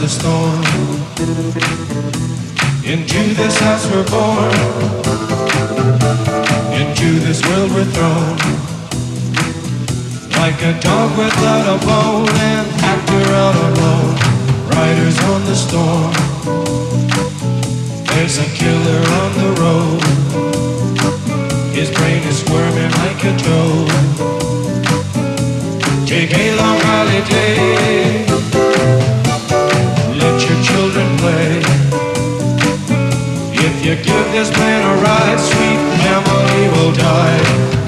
the storm. Into this house we're born. Into this world we're thrown. Like a dog without a bone, an actor out alone. Riders on the storm. There's a killer on the road. His brain is squirming like a toad. Take a long holiday. If you give this man a ride, sweet family will die.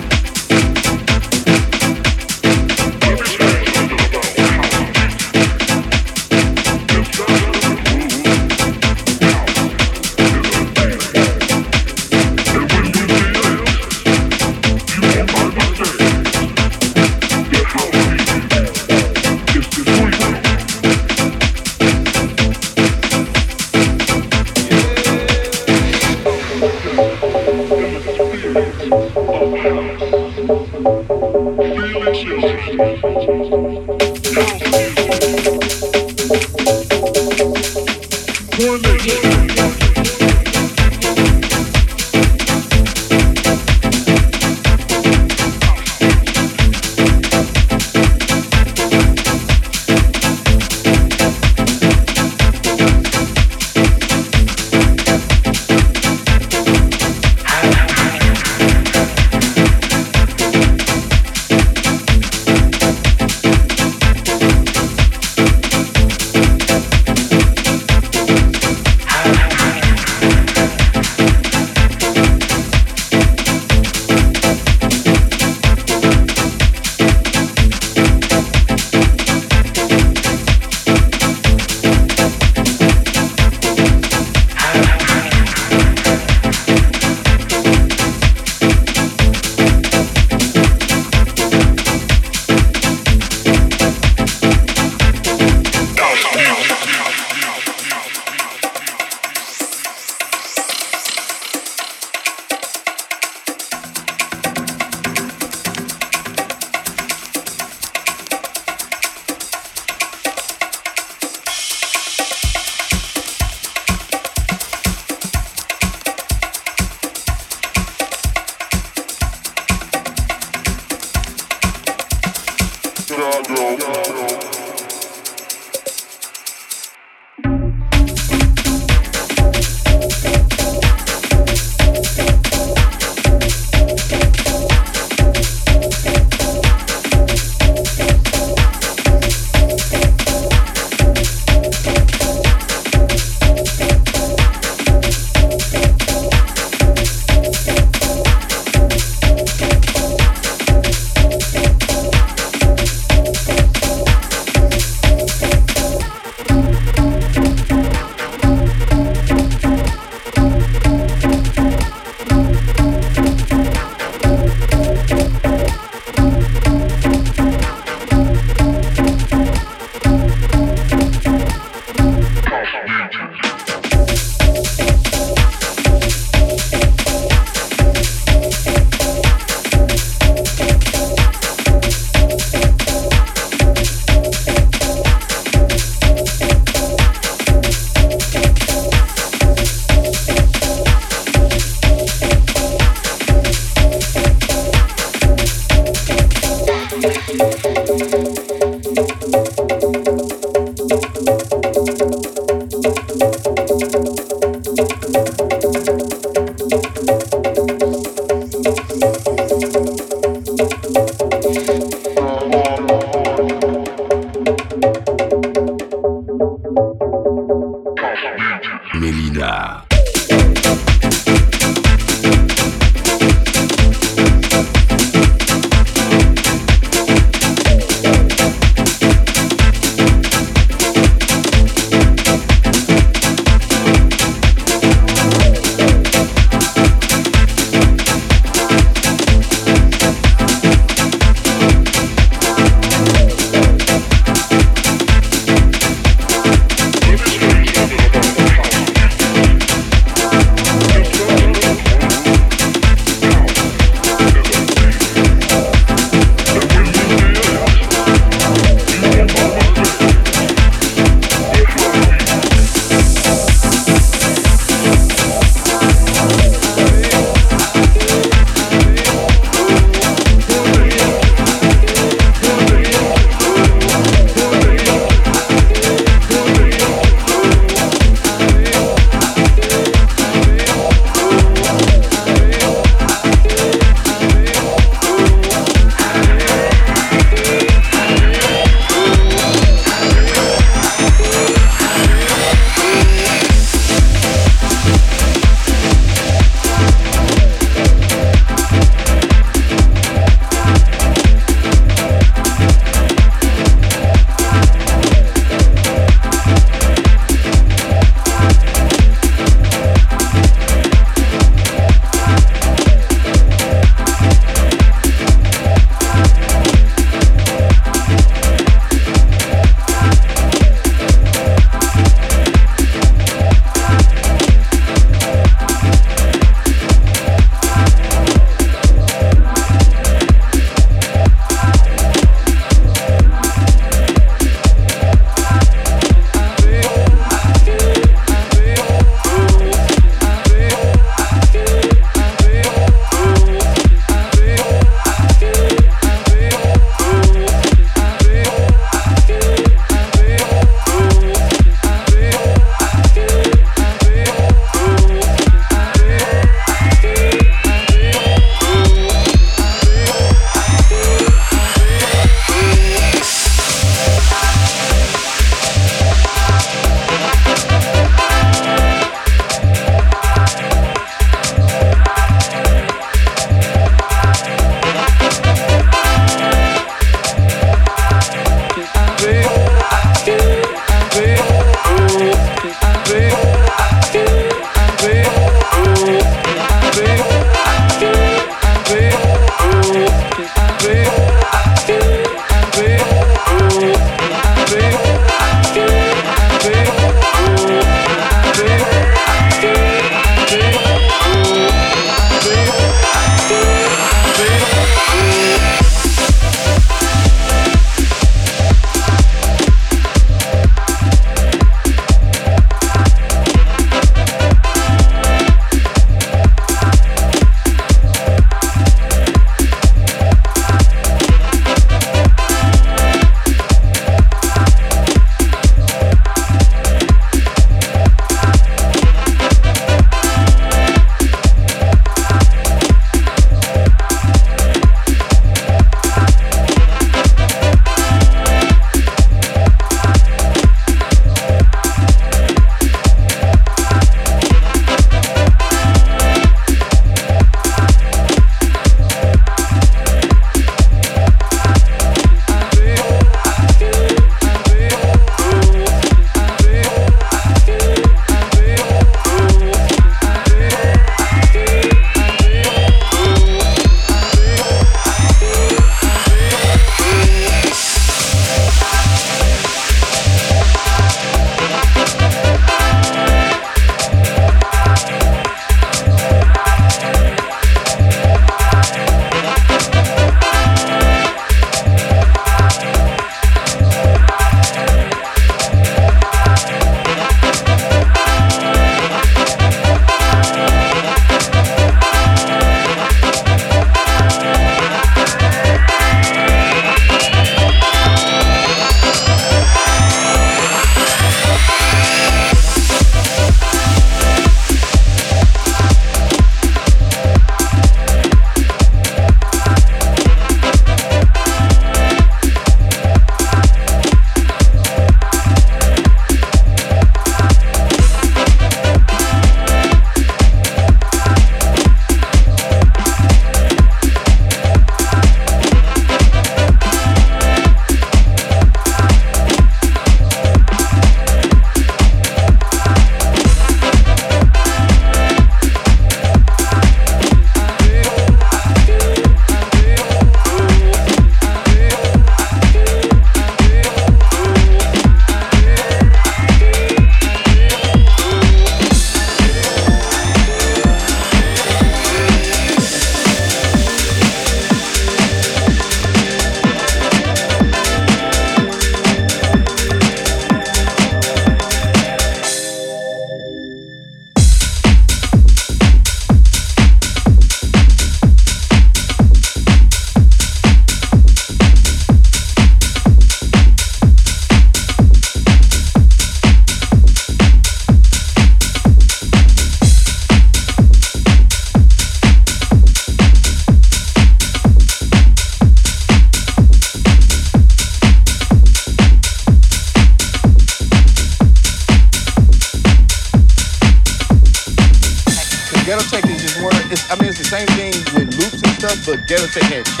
But Ghetto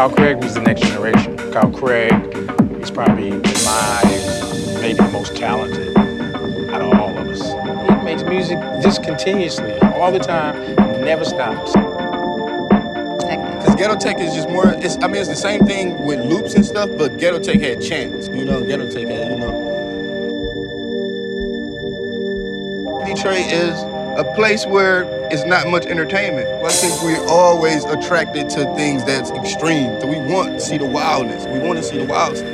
Carl Craig was the next generation. Carl Craig is probably, my maybe the most talented out of all of us. He makes music just continuously, all the time, never stops. Because Ghetto Tech is just more, it's, I mean, it's the same thing with loops and stuff, but Ghetto Tech had chance. You know, Ghetto Tech had, you know. Detroit is a place where it's not much entertainment. I think we're always attracted to things that's extreme. So we want to see the wildness. We want to see the wild stuff.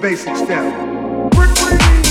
Basic step.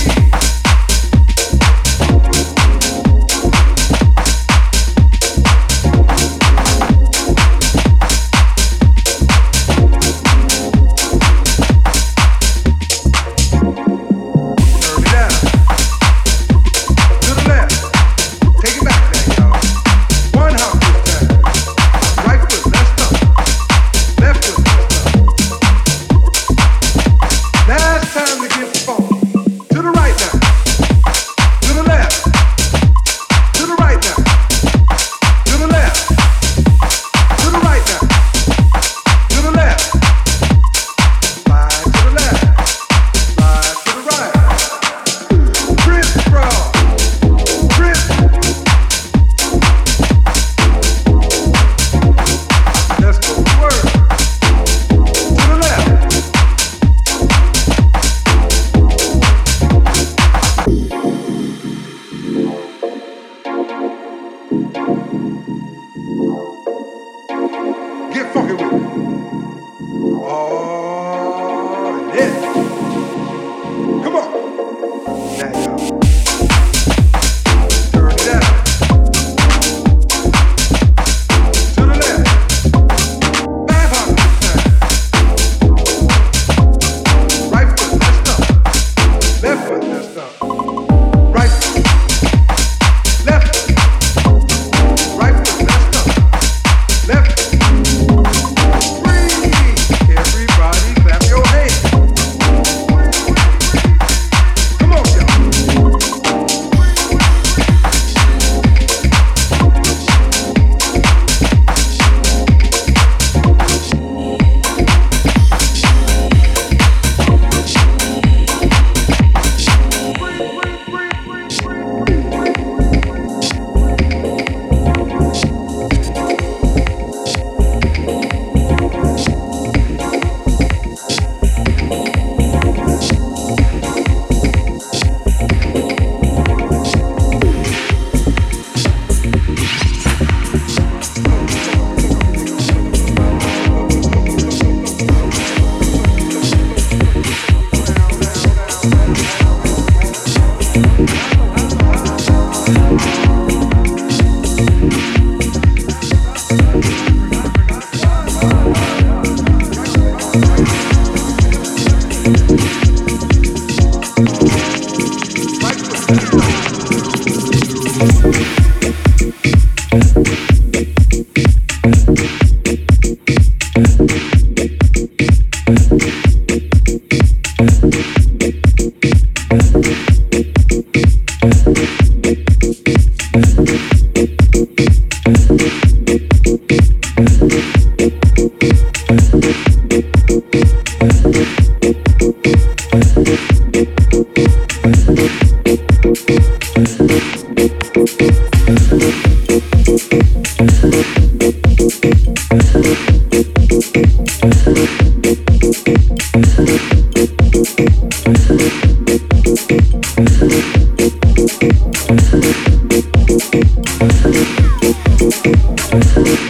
Thank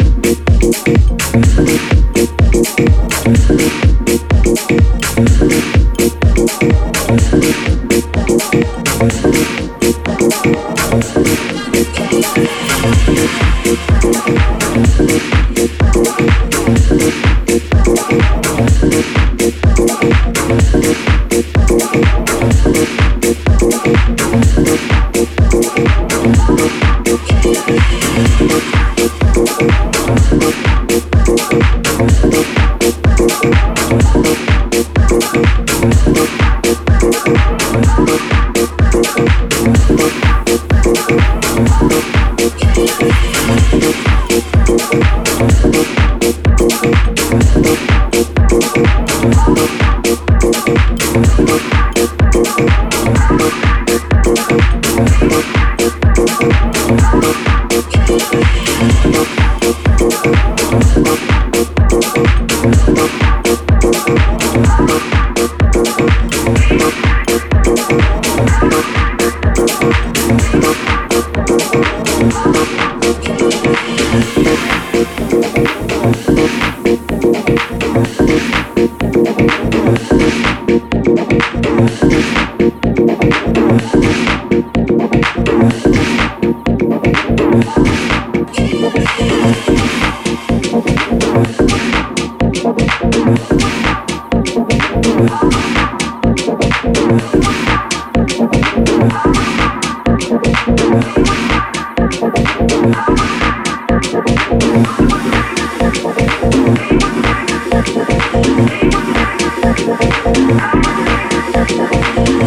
I'm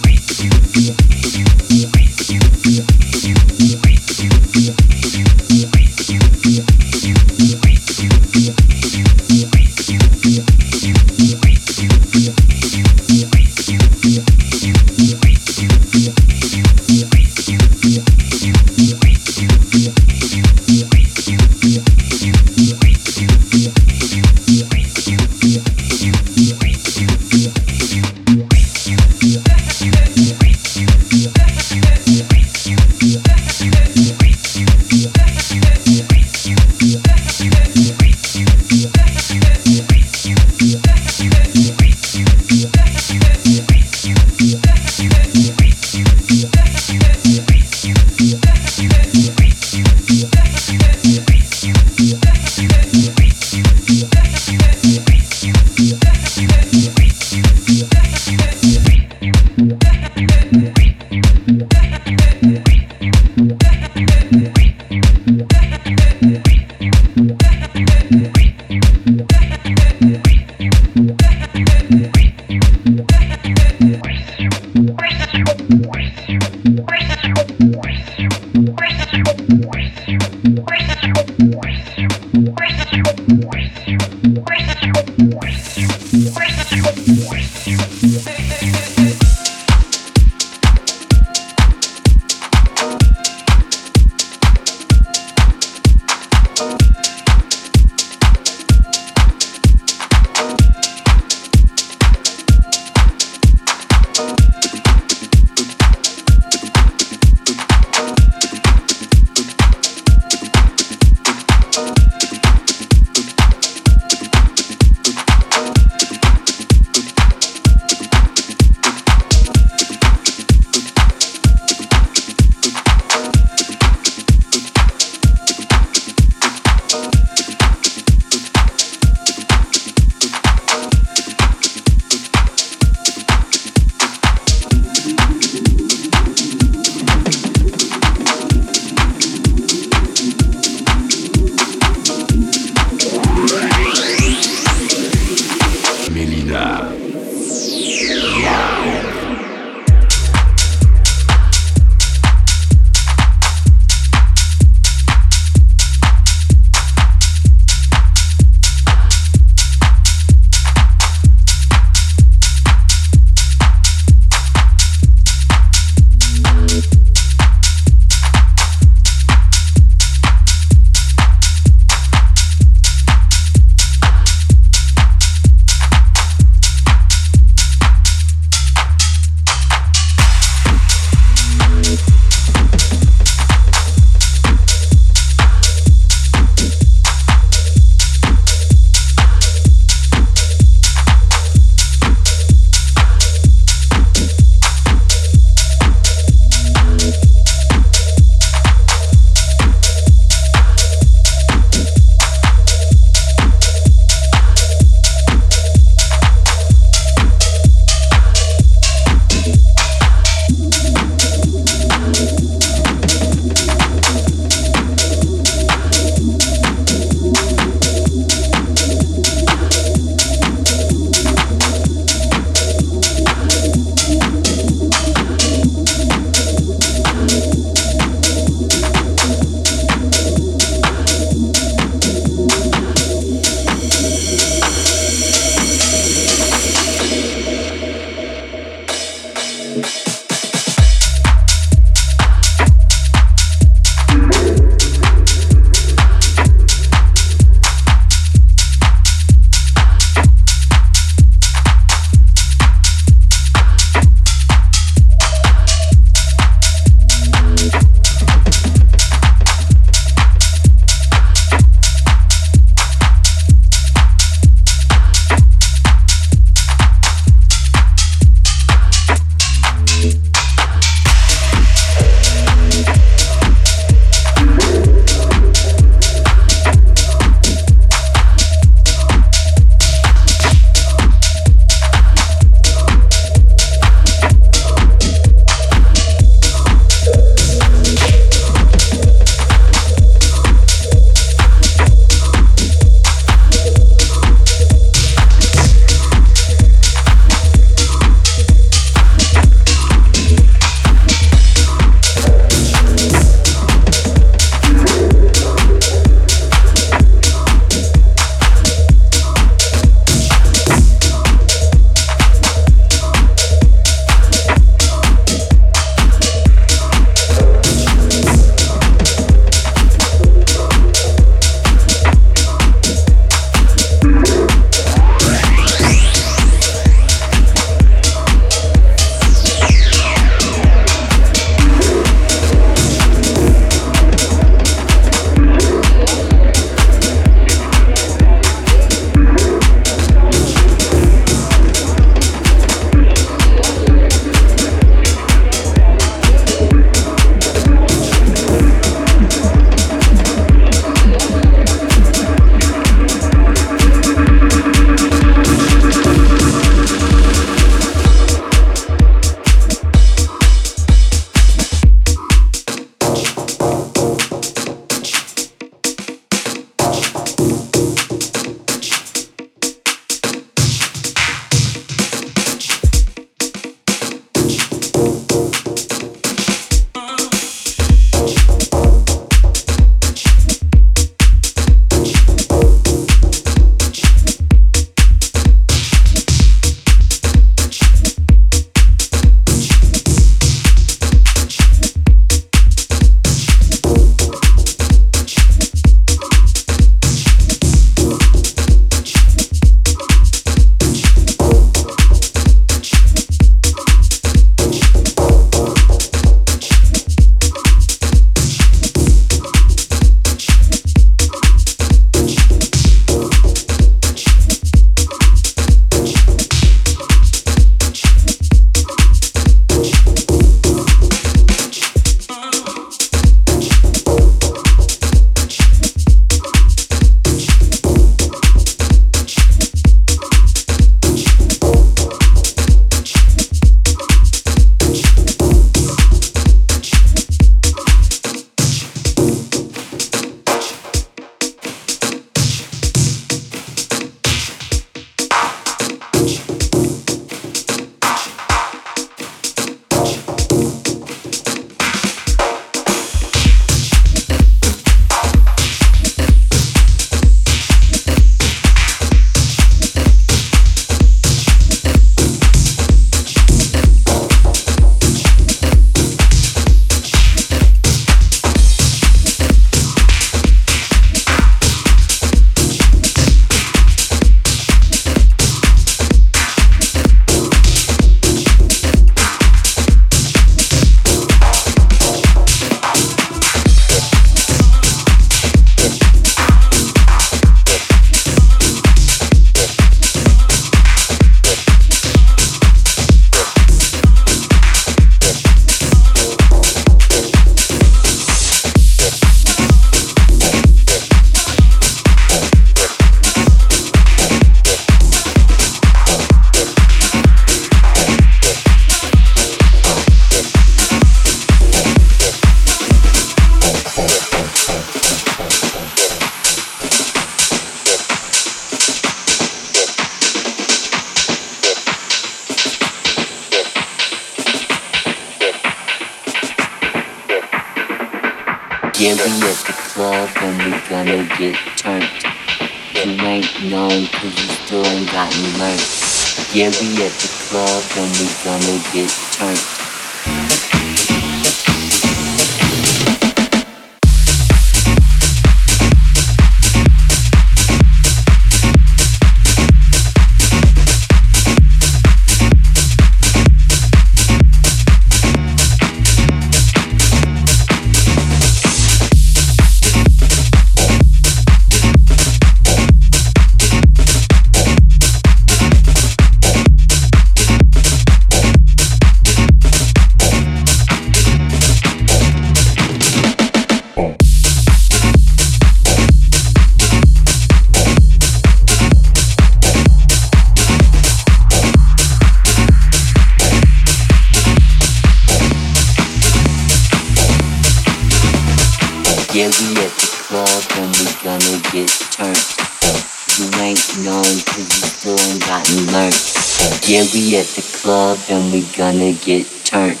Yeah, we at the club and we gonna get turned.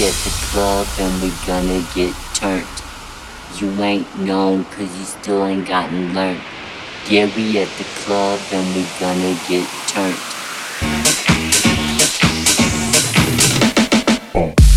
At the club and we're gonna get turned. You ain't known cause you still ain't gotten learned. Yeah, we at the club and we're gonna get turned. Boom.